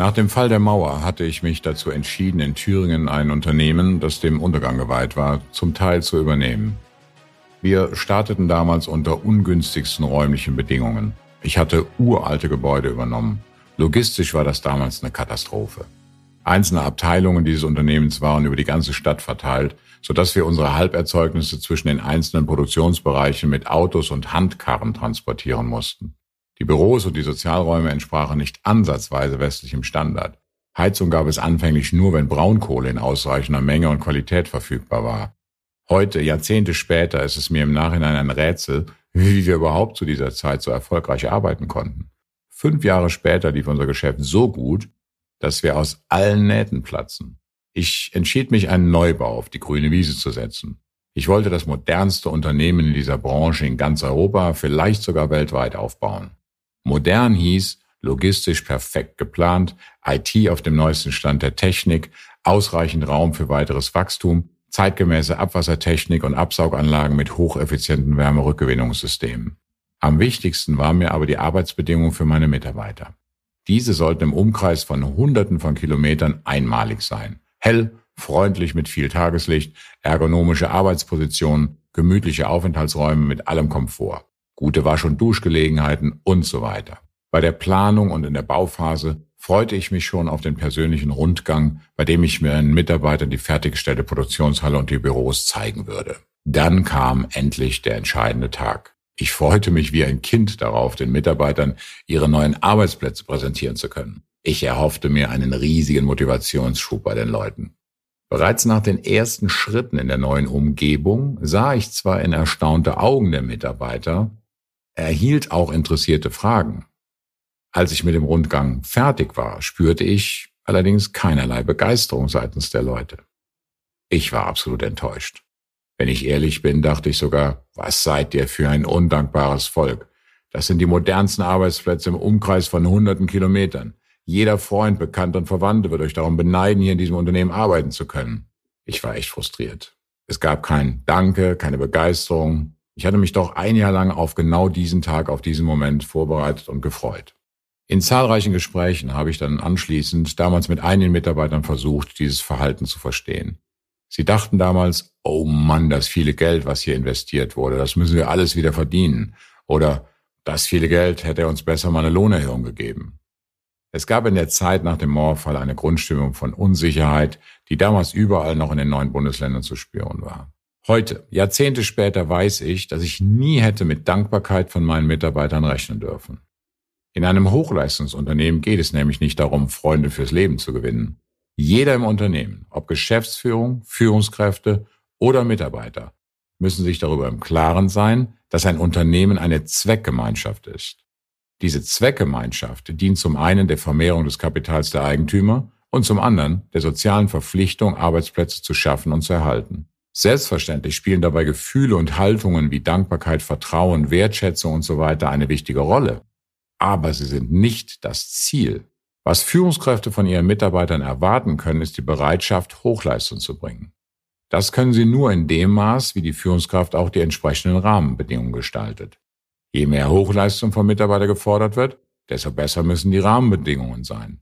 Nach dem Fall der Mauer hatte ich mich dazu entschieden, in Thüringen ein Unternehmen, das dem Untergang geweiht war, zum Teil zu übernehmen. Wir starteten damals unter ungünstigsten räumlichen Bedingungen. Ich hatte uralte Gebäude übernommen. Logistisch war das damals eine Katastrophe. Einzelne Abteilungen dieses Unternehmens waren über die ganze Stadt verteilt, sodass wir unsere Halberzeugnisse zwischen den einzelnen Produktionsbereichen mit Autos und Handkarren transportieren mussten. Die Büros und die Sozialräume entsprachen nicht ansatzweise westlichem Standard. Heizung gab es anfänglich nur, wenn Braunkohle in ausreichender Menge und Qualität verfügbar war. Heute, Jahrzehnte später, ist es mir im Nachhinein ein Rätsel, wie wir überhaupt zu dieser Zeit so erfolgreich arbeiten konnten. Fünf Jahre später lief unser Geschäft so gut, dass wir aus allen Nähten platzen. Ich entschied mich, einen Neubau auf die grüne Wiese zu setzen. Ich wollte das modernste Unternehmen in dieser Branche in ganz Europa, vielleicht sogar weltweit aufbauen. Modern hieß, logistisch perfekt geplant, IT auf dem neuesten Stand der Technik, ausreichend Raum für weiteres Wachstum, zeitgemäße Abwassertechnik und Absauganlagen mit hocheffizienten Wärmerückgewinnungssystemen. Am wichtigsten war mir aber die Arbeitsbedingungen für meine Mitarbeiter. Diese sollten im Umkreis von Hunderten von Kilometern einmalig sein. Hell, freundlich mit viel Tageslicht, ergonomische Arbeitspositionen, gemütliche Aufenthaltsräume mit allem Komfort gute Wasch- und Duschgelegenheiten und so weiter. Bei der Planung und in der Bauphase freute ich mich schon auf den persönlichen Rundgang, bei dem ich mir einen Mitarbeitern die fertiggestellte Produktionshalle und die Büros zeigen würde. Dann kam endlich der entscheidende Tag. Ich freute mich wie ein Kind darauf, den Mitarbeitern ihre neuen Arbeitsplätze präsentieren zu können. Ich erhoffte mir einen riesigen Motivationsschub bei den Leuten. Bereits nach den ersten Schritten in der neuen Umgebung sah ich zwar in erstaunte Augen der Mitarbeiter, erhielt auch interessierte Fragen. Als ich mit dem Rundgang fertig war, spürte ich allerdings keinerlei Begeisterung seitens der Leute. Ich war absolut enttäuscht. Wenn ich ehrlich bin, dachte ich sogar, was seid ihr für ein undankbares Volk? Das sind die modernsten Arbeitsplätze im Umkreis von hunderten Kilometern. Jeder Freund, Bekannter und Verwandte wird euch darum beneiden, hier in diesem Unternehmen arbeiten zu können. Ich war echt frustriert. Es gab kein Danke, keine Begeisterung, ich hatte mich doch ein Jahr lang auf genau diesen Tag, auf diesen Moment vorbereitet und gefreut. In zahlreichen Gesprächen habe ich dann anschließend damals mit einigen Mitarbeitern versucht, dieses Verhalten zu verstehen. Sie dachten damals, oh Mann, das viele Geld, was hier investiert wurde, das müssen wir alles wieder verdienen. Oder das viele Geld hätte er uns besser mal eine Lohnerhöhung gegeben. Es gab in der Zeit nach dem Mauerfall eine Grundstimmung von Unsicherheit, die damals überall noch in den neuen Bundesländern zu spüren war. Heute, Jahrzehnte später, weiß ich, dass ich nie hätte mit Dankbarkeit von meinen Mitarbeitern rechnen dürfen. In einem Hochleistungsunternehmen geht es nämlich nicht darum, Freunde fürs Leben zu gewinnen. Jeder im Unternehmen, ob Geschäftsführung, Führungskräfte oder Mitarbeiter, müssen sich darüber im Klaren sein, dass ein Unternehmen eine Zweckgemeinschaft ist. Diese Zweckgemeinschaft dient zum einen der Vermehrung des Kapitals der Eigentümer und zum anderen der sozialen Verpflichtung, Arbeitsplätze zu schaffen und zu erhalten. Selbstverständlich spielen dabei Gefühle und Haltungen wie Dankbarkeit, Vertrauen, Wertschätzung und so weiter eine wichtige Rolle. Aber sie sind nicht das Ziel. Was Führungskräfte von ihren Mitarbeitern erwarten können, ist die Bereitschaft, Hochleistung zu bringen. Das können sie nur in dem Maß, wie die Führungskraft auch die entsprechenden Rahmenbedingungen gestaltet. Je mehr Hochleistung vom Mitarbeiter gefordert wird, desto besser müssen die Rahmenbedingungen sein.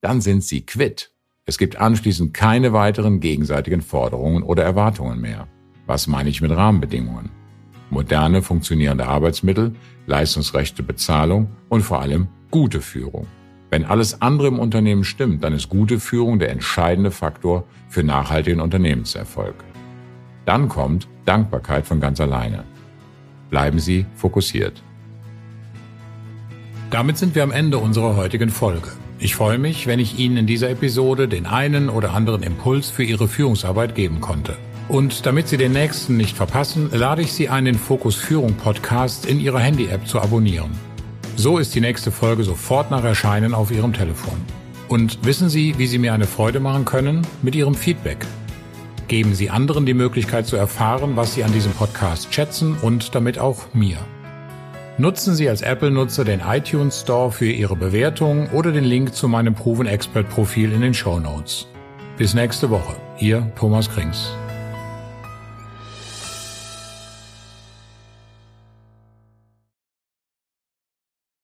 Dann sind sie quitt. Es gibt anschließend keine weiteren gegenseitigen Forderungen oder Erwartungen mehr. Was meine ich mit Rahmenbedingungen? Moderne, funktionierende Arbeitsmittel, leistungsrechte Bezahlung und vor allem gute Führung. Wenn alles andere im Unternehmen stimmt, dann ist gute Führung der entscheidende Faktor für nachhaltigen Unternehmenserfolg. Dann kommt Dankbarkeit von ganz alleine. Bleiben Sie fokussiert. Damit sind wir am Ende unserer heutigen Folge. Ich freue mich, wenn ich Ihnen in dieser Episode den einen oder anderen Impuls für Ihre Führungsarbeit geben konnte. Und damit Sie den nächsten nicht verpassen, lade ich Sie ein, den Fokus Führung Podcast in Ihrer Handy-App zu abonnieren. So ist die nächste Folge sofort nach Erscheinen auf Ihrem Telefon. Und wissen Sie, wie Sie mir eine Freude machen können? Mit Ihrem Feedback. Geben Sie anderen die Möglichkeit zu erfahren, was Sie an diesem Podcast schätzen und damit auch mir. Nutzen Sie als Apple-Nutzer den iTunes Store für Ihre Bewertung oder den Link zu meinem Proven Expert Profil in den Show Notes. Bis nächste Woche. Ihr Thomas Krings.